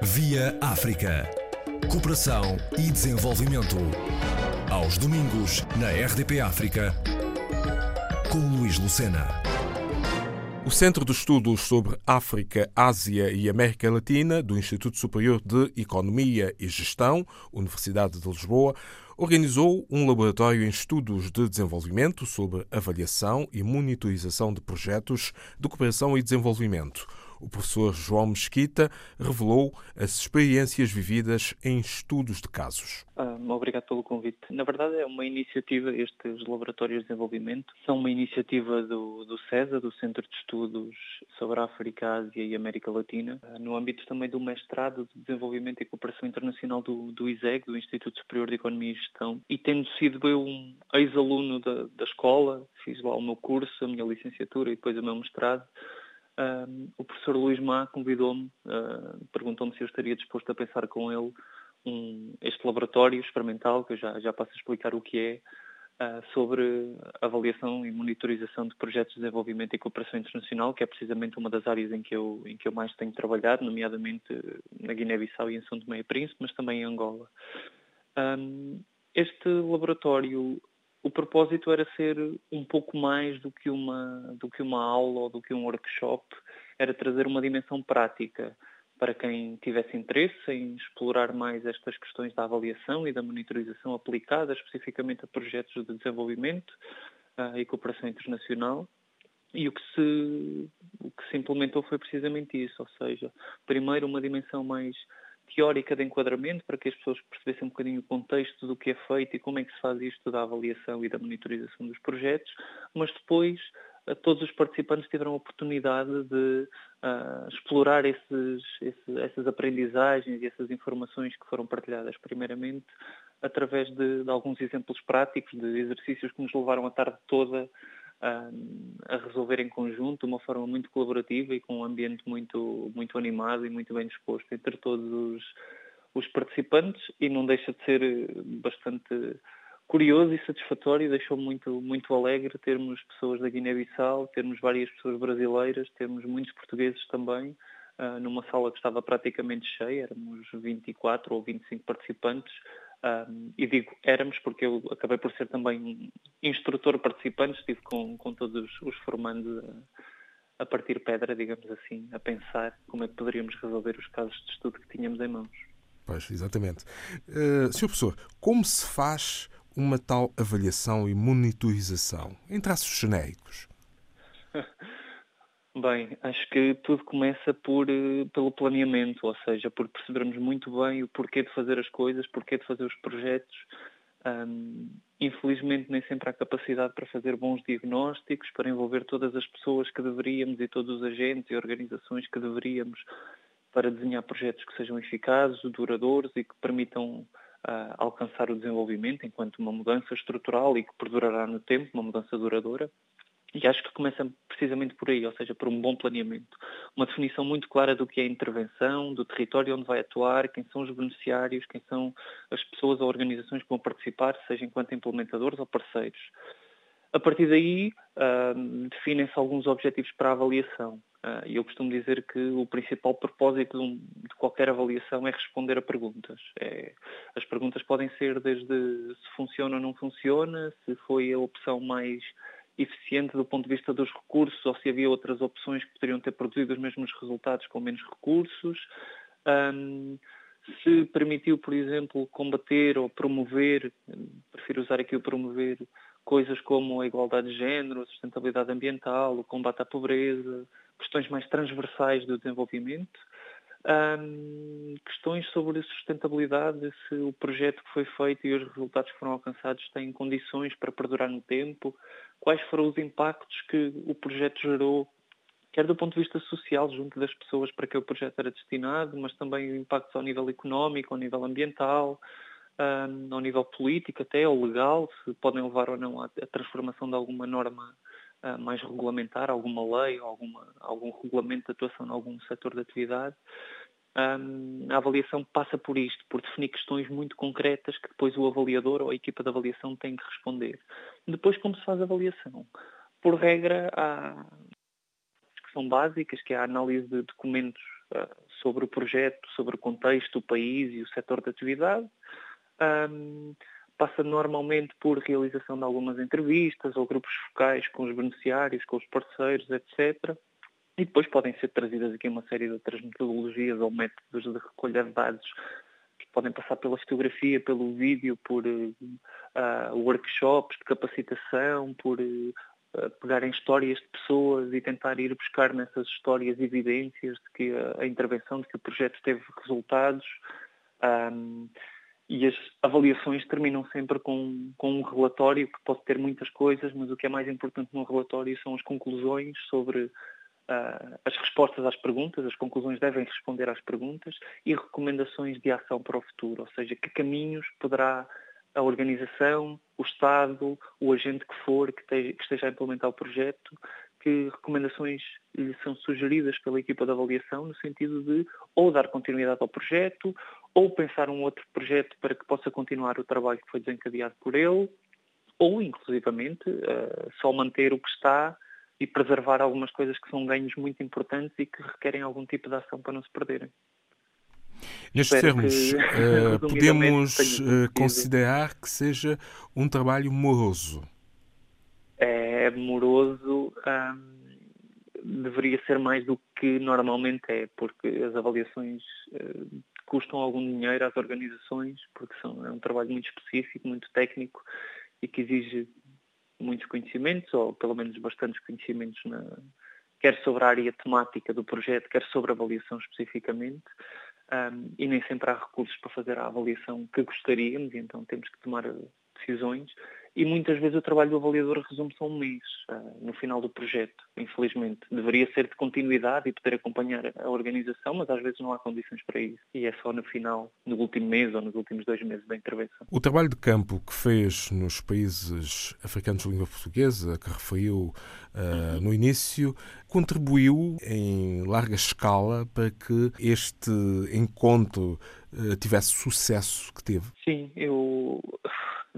Via África. Cooperação e desenvolvimento. Aos domingos, na RDP África, com Luís Lucena. O Centro de Estudos sobre África, Ásia e América Latina do Instituto Superior de Economia e Gestão, Universidade de Lisboa, organizou um laboratório em estudos de desenvolvimento sobre avaliação e monitorização de projetos de cooperação e desenvolvimento o professor João Mesquita revelou as experiências vividas em estudos de casos. Ah, obrigado pelo convite. Na verdade, é uma iniciativa, estes laboratórios de desenvolvimento são uma iniciativa do, do CESA, do Centro de Estudos sobre África, Ásia e América Latina, ah, no âmbito também do mestrado de Desenvolvimento e Cooperação Internacional do, do ISEG, do Instituto Superior de Economia e Gestão. E tendo sido eu um ex-aluno da, da escola, fiz lá o meu curso, a minha licenciatura e depois o meu mestrado, um, o professor Luís Má convidou-me, uh, perguntou-me se eu estaria disposto a pensar com ele um, este laboratório experimental, que eu já, já passo a explicar o que é, uh, sobre avaliação e monitorização de projetos de desenvolvimento e cooperação internacional, que é precisamente uma das áreas em que eu, em que eu mais tenho trabalhado, nomeadamente na Guiné-Bissau e em São Tomé e Príncipe, mas também em Angola. Um, este laboratório o propósito era ser um pouco mais do que uma do que uma aula ou do que um workshop, era trazer uma dimensão prática para quem tivesse interesse em explorar mais estas questões da avaliação e da monitorização aplicada especificamente a projetos de desenvolvimento uh, e cooperação internacional. E o que, se, o que se implementou foi precisamente isso, ou seja, primeiro uma dimensão mais teórica de enquadramento para que as pessoas percebessem um bocadinho o contexto do que é feito e como é que se faz isto da avaliação e da monitorização dos projetos, mas depois eh, todos os participantes tiveram a oportunidade de uh, explorar esses, esses, essas aprendizagens e essas informações que foram partilhadas primeiramente através de, de alguns exemplos práticos de exercícios que nos levaram a tarde toda a resolver em conjunto de uma forma muito colaborativa e com um ambiente muito, muito animado e muito bem disposto entre todos os, os participantes e não deixa de ser bastante curioso e satisfatório, deixou-me muito, muito alegre termos pessoas da Guiné-Bissau, termos várias pessoas brasileiras, termos muitos portugueses também, uh, numa sala que estava praticamente cheia, éramos 24 ou 25 participantes, um, e digo éramos porque eu acabei por ser também instrutor participante, estive com, com todos os formandos a, a partir pedra, digamos assim, a pensar como é que poderíamos resolver os casos de estudo que tínhamos em mãos. Pois, exatamente. Uh, Sr. Professor, como se faz uma tal avaliação e monitorização, em traços genéricos? Bem, acho que tudo começa por, eh, pelo planeamento, ou seja, por percebermos muito bem o porquê de fazer as coisas, porquê de fazer os projetos. Um, infelizmente, nem sempre há capacidade para fazer bons diagnósticos, para envolver todas as pessoas que deveríamos e todos os agentes e organizações que deveríamos para desenhar projetos que sejam eficazes, duradouros e que permitam uh, alcançar o desenvolvimento enquanto uma mudança estrutural e que perdurará no tempo, uma mudança duradoura. E acho que começa precisamente por aí, ou seja, por um bom planeamento. Uma definição muito clara do que é intervenção, do território onde vai atuar, quem são os beneficiários, quem são as pessoas ou organizações que vão participar, seja enquanto implementadores ou parceiros. A partir daí, uh, definem-se alguns objetivos para a avaliação. Uh, e eu costumo dizer que o principal propósito de, de qualquer avaliação é responder a perguntas. É, as perguntas podem ser desde se funciona ou não funciona, se foi a opção mais eficiente do ponto de vista dos recursos ou se havia outras opções que poderiam ter produzido os mesmos resultados com menos recursos. Um, se permitiu, por exemplo, combater ou promover, prefiro usar aqui o promover, coisas como a igualdade de género, a sustentabilidade ambiental, o combate à pobreza, questões mais transversais do desenvolvimento. Questões sobre sustentabilidade, se o projeto que foi feito e os resultados que foram alcançados têm condições para perdurar no tempo, quais foram os impactos que o projeto gerou, quer do ponto de vista social, junto das pessoas para que o projeto era destinado, mas também impactos ao nível económico, ao nível ambiental, ao nível político até, ou legal, se podem levar ou não à, transformação de alguma norma mais regulamentar, alguma lei, alguma, algum regulamento de atuação em algum setor de atividade. A avaliação passa por isto, por definir questões muito concretas que depois o avaliador ou a equipa de avaliação tem que responder. Depois, como se faz a avaliação? Por regra, há que são básicas, que é a análise de documentos sobre o projeto, sobre o contexto, o país e o setor de atividade. Passa normalmente por realização de algumas entrevistas ou grupos focais com os beneficiários, com os parceiros, etc. E depois podem ser trazidas aqui uma série de outras metodologias ou métodos de recolha de dados que podem passar pela fotografia, pelo vídeo, por uh, workshops de capacitação, por uh, pegarem histórias de pessoas e tentar ir buscar nessas histórias evidências de que a, a intervenção, de que o projeto teve resultados. Um, e as avaliações terminam sempre com, com um relatório que pode ter muitas coisas, mas o que é mais importante no relatório são as conclusões sobre uh, as respostas às perguntas, as conclusões devem responder às perguntas e recomendações de ação para o futuro, ou seja, que caminhos poderá a organização, o Estado, o agente que for que, te, que esteja a implementar o projeto, que recomendações lhe são sugeridas pela equipa de avaliação no sentido de ou dar continuidade ao projeto, ou pensar um outro projeto para que possa continuar o trabalho que foi desencadeado por ele, ou, inclusivamente, uh, só manter o que está e preservar algumas coisas que são ganhos muito importantes e que requerem algum tipo de ação para não se perderem. Nestes termos, que, uh, podemos uh, considerar que seja um trabalho moroso? É moroso, deveria ser mais do que normalmente é, porque as avaliações uh, custam algum dinheiro às organizações, porque são, é um trabalho muito específico, muito técnico e que exige muitos conhecimentos, ou pelo menos bastantes conhecimentos, na, quer sobre a área temática do projeto, quer sobre a avaliação especificamente. Um, e nem sempre há recursos para fazer a avaliação que gostaríamos, e então temos que tomar decisões e muitas vezes o trabalho do avaliador resume-se a um mês, uh, no final do projeto, infelizmente. Deveria ser de continuidade e poder acompanhar a organização, mas às vezes não há condições para isso. E é só no final, no último mês ou nos últimos dois meses da intervenção. O trabalho de campo que fez nos países africanos de língua portuguesa, que referiu uh, no início, contribuiu em larga escala para que este encontro uh, tivesse sucesso que teve? Sim, eu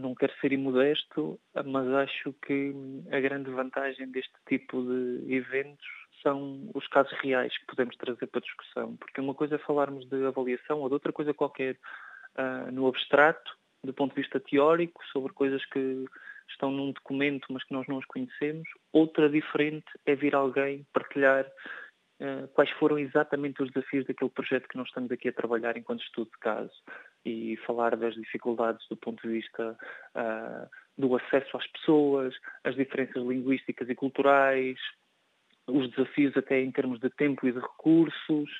não quero ser imodesto, mas acho que a grande vantagem deste tipo de eventos são os casos reais que podemos trazer para discussão. Porque uma coisa é falarmos de avaliação ou de outra coisa qualquer uh, no abstrato, do ponto de vista teórico, sobre coisas que estão num documento, mas que nós não os conhecemos. Outra diferente é vir alguém partilhar quais foram exatamente os desafios daquele projeto que nós estamos aqui a trabalhar enquanto estudo de caso e falar das dificuldades do ponto de vista uh, do acesso às pessoas, as diferenças linguísticas e culturais, os desafios até em termos de tempo e de recursos,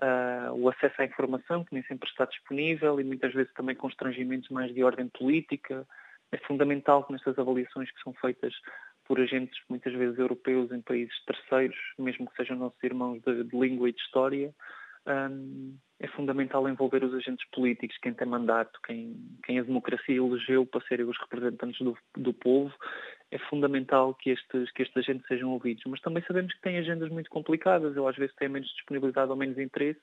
uh, o acesso à informação, que nem sempre está disponível, e muitas vezes também constrangimentos mais de ordem política. É fundamental que nestas avaliações que são feitas por agentes muitas vezes europeus em países terceiros, mesmo que sejam nossos irmãos de, de língua e de história, um, é fundamental envolver os agentes políticos, quem tem mandato, quem, quem a democracia elegeu para serem os representantes do, do povo. É fundamental que estes, que estes agentes sejam ouvidos. Mas também sabemos que têm agendas muito complicadas, ou às vezes têm menos disponibilidade ou menos interesse,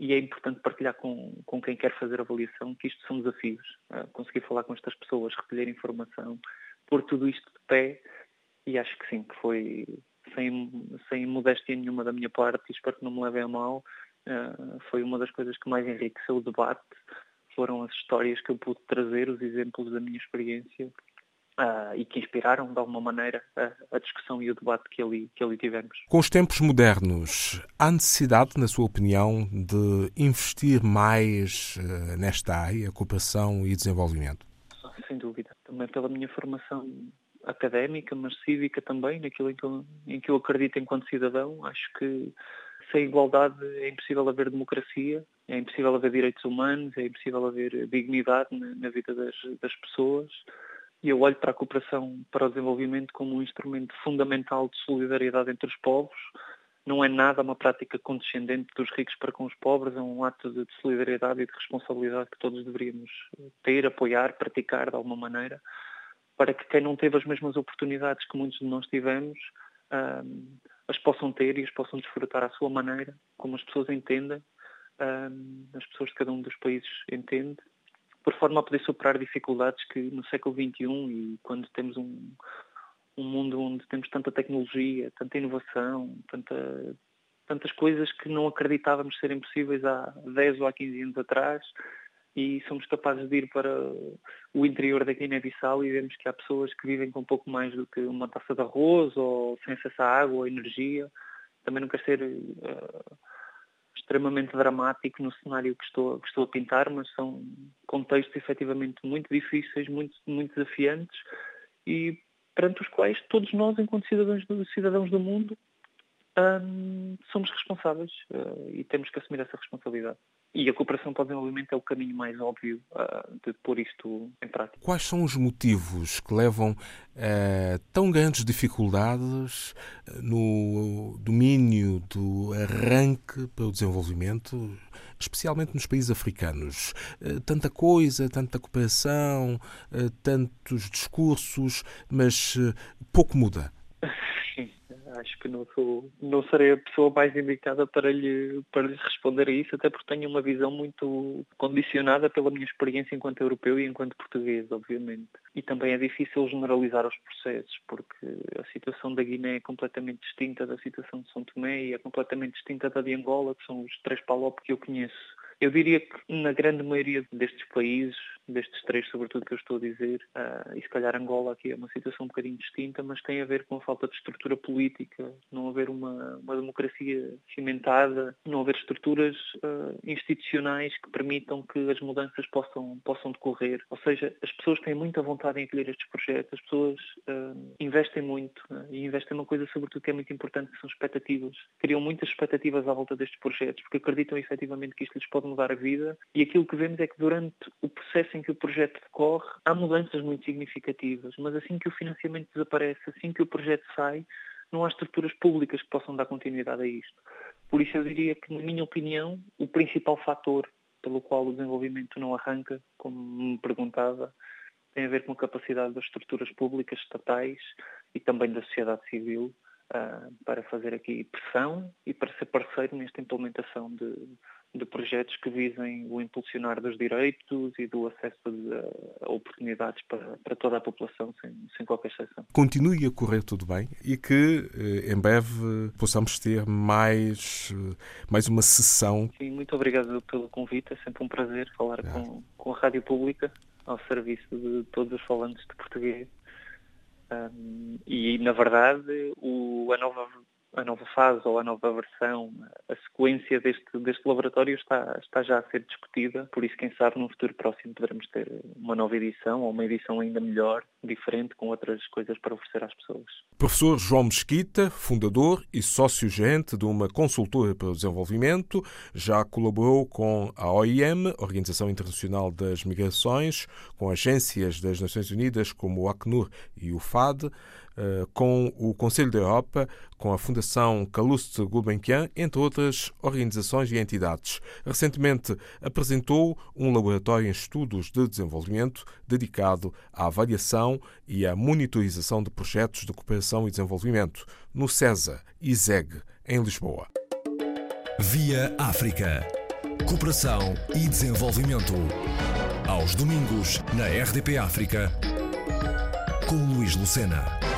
e é importante partilhar com, com quem quer fazer avaliação que isto são desafios. Uh, conseguir falar com estas pessoas, recolher informação, pôr tudo isto de pé, e acho que sim, que foi sem, sem modéstia nenhuma da minha parte, espero que não me levem a mal, Uh, foi uma das coisas que mais enriqueceu o debate, foram as histórias que eu pude trazer, os exemplos da minha experiência uh, e que inspiraram de alguma maneira a, a, discussão e o debate que ali, que ali tivemos. Com os tempos modernos, há necessidade, na sua opinião, de investir mais uh, nesta área, cooperação e desenvolvimento? Sem dúvida. Também pela minha formação académica, mas cívica também, naquilo em que eu, em que eu acredito enquanto cidadão, acho que sem igualdade é impossível haver democracia, é impossível haver direitos humanos, é impossível haver dignidade na, na vida das, das pessoas. E eu olho para a cooperação para o desenvolvimento como um instrumento fundamental de solidariedade entre os povos. Não é nada uma prática condescendente dos ricos para com os pobres, é um ato de solidariedade e de responsabilidade que todos deveríamos ter, apoiar, praticar de alguma maneira, para que quem não teve as mesmas oportunidades que muitos de nós tivemos, um, as possam ter e as possam desfrutar à sua maneira, como as pessoas entendem, um, as pessoas de cada um dos países entendem, por forma a poder superar dificuldades que no século XXI e quando temos um, um mundo onde temos tanta tecnologia, tanta inovação, tanta tantas coisas que não acreditávamos serem possíveis há 10 ou há 15 anos atrás e somos capazes de ir para o interior da Guiné-Bissau e vemos que há pessoas que vivem com um pouco mais do que uma taça de arroz ou sem acesso à água ou energia. Também não quer ser uh, extremamente dramático no cenário que estou, que estou a pintar, mas são contextos efetivamente muito difíceis, muito, muito desafiantes e perante os quais todos nós, enquanto cidadãos do, cidadãos do mundo, um, somos responsáveis uh, e temos que assumir essa responsabilidade. E a cooperação para o desenvolvimento é o caminho mais óbvio uh, de pôr isto em prática. Quais são os motivos que levam a tão grandes dificuldades no domínio do arranque para o desenvolvimento, especialmente nos países africanos? Uh, tanta coisa, tanta cooperação, uh, tantos discursos, mas pouco muda acho que não sou, não serei a pessoa mais indicada para lhe, para lhe responder a isso, até porque tenho uma visão muito condicionada pela minha experiência enquanto europeu e enquanto português, obviamente. E também é difícil generalizar os processos, porque a situação da Guiné é completamente distinta da situação de São Tomé e é completamente distinta da de Angola, que são os três PALOP que eu conheço. Eu diria que na grande maioria destes países, destes três sobretudo que eu estou a dizer, uh, e se calhar Angola aqui é uma situação um bocadinho distinta, mas tem a ver com a falta de estrutura política, não haver uma, uma democracia cimentada, não haver estruturas uh, institucionais que permitam que as mudanças possam, possam decorrer. Ou seja, as pessoas têm muita vontade em acolher estes projetos, as pessoas uh, investem muito e investem numa coisa sobretudo que é muito importante, que são expectativas. Criam muitas expectativas à volta destes projetos, porque acreditam efetivamente que isto lhes pode mudar a vida e aquilo que vemos é que durante o processo em que o projeto decorre há mudanças muito significativas, mas assim que o financiamento desaparece, assim que o projeto sai, não há estruturas públicas que possam dar continuidade a isto. Por isso eu diria que, na minha opinião, o principal fator pelo qual o desenvolvimento não arranca, como me perguntava, tem a ver com a capacidade das estruturas públicas estatais e também da sociedade civil uh, para fazer aqui pressão e para ser parceiro nesta implementação de, de projetos que visem o impulsionar dos direitos e do acesso a, oportunidades para, para, toda a população, sem, sem, qualquer exceção. Continue a correr tudo bem e que eh, em breve possamos ter mais, eh, mais uma sessão. Sim, muito obrigado pelo convite, é sempre um prazer falar é. com, com a Rádio Pública ao serviço de todos os falantes de português. Um, e, na verdade, o, a nova a nova fase ou a nova versão, a sequência deste, deste laboratório está, está já a ser discutida, por isso, quem sabe, num futuro próximo poderemos ter uma nova edição ou uma edição ainda melhor, diferente, com outras coisas para oferecer às pessoas. Professor João Mesquita, fundador e sócio-gerente de uma consultora para o desenvolvimento, já colaborou com a OIM, Organização Internacional das Migrações, com agências das Nações Unidas como o Acnur e o FAD, com o Conselho da Europa, com a Fundação Calouste Gulbenkian, entre outras organizações e entidades. Recentemente apresentou um laboratório em estudos de desenvolvimento dedicado à avaliação e à monitorização de projetos de cooperação e desenvolvimento no CESA e ZEG, em Lisboa. Via África. Cooperação e desenvolvimento. Aos domingos, na RDP África, com Luís Lucena.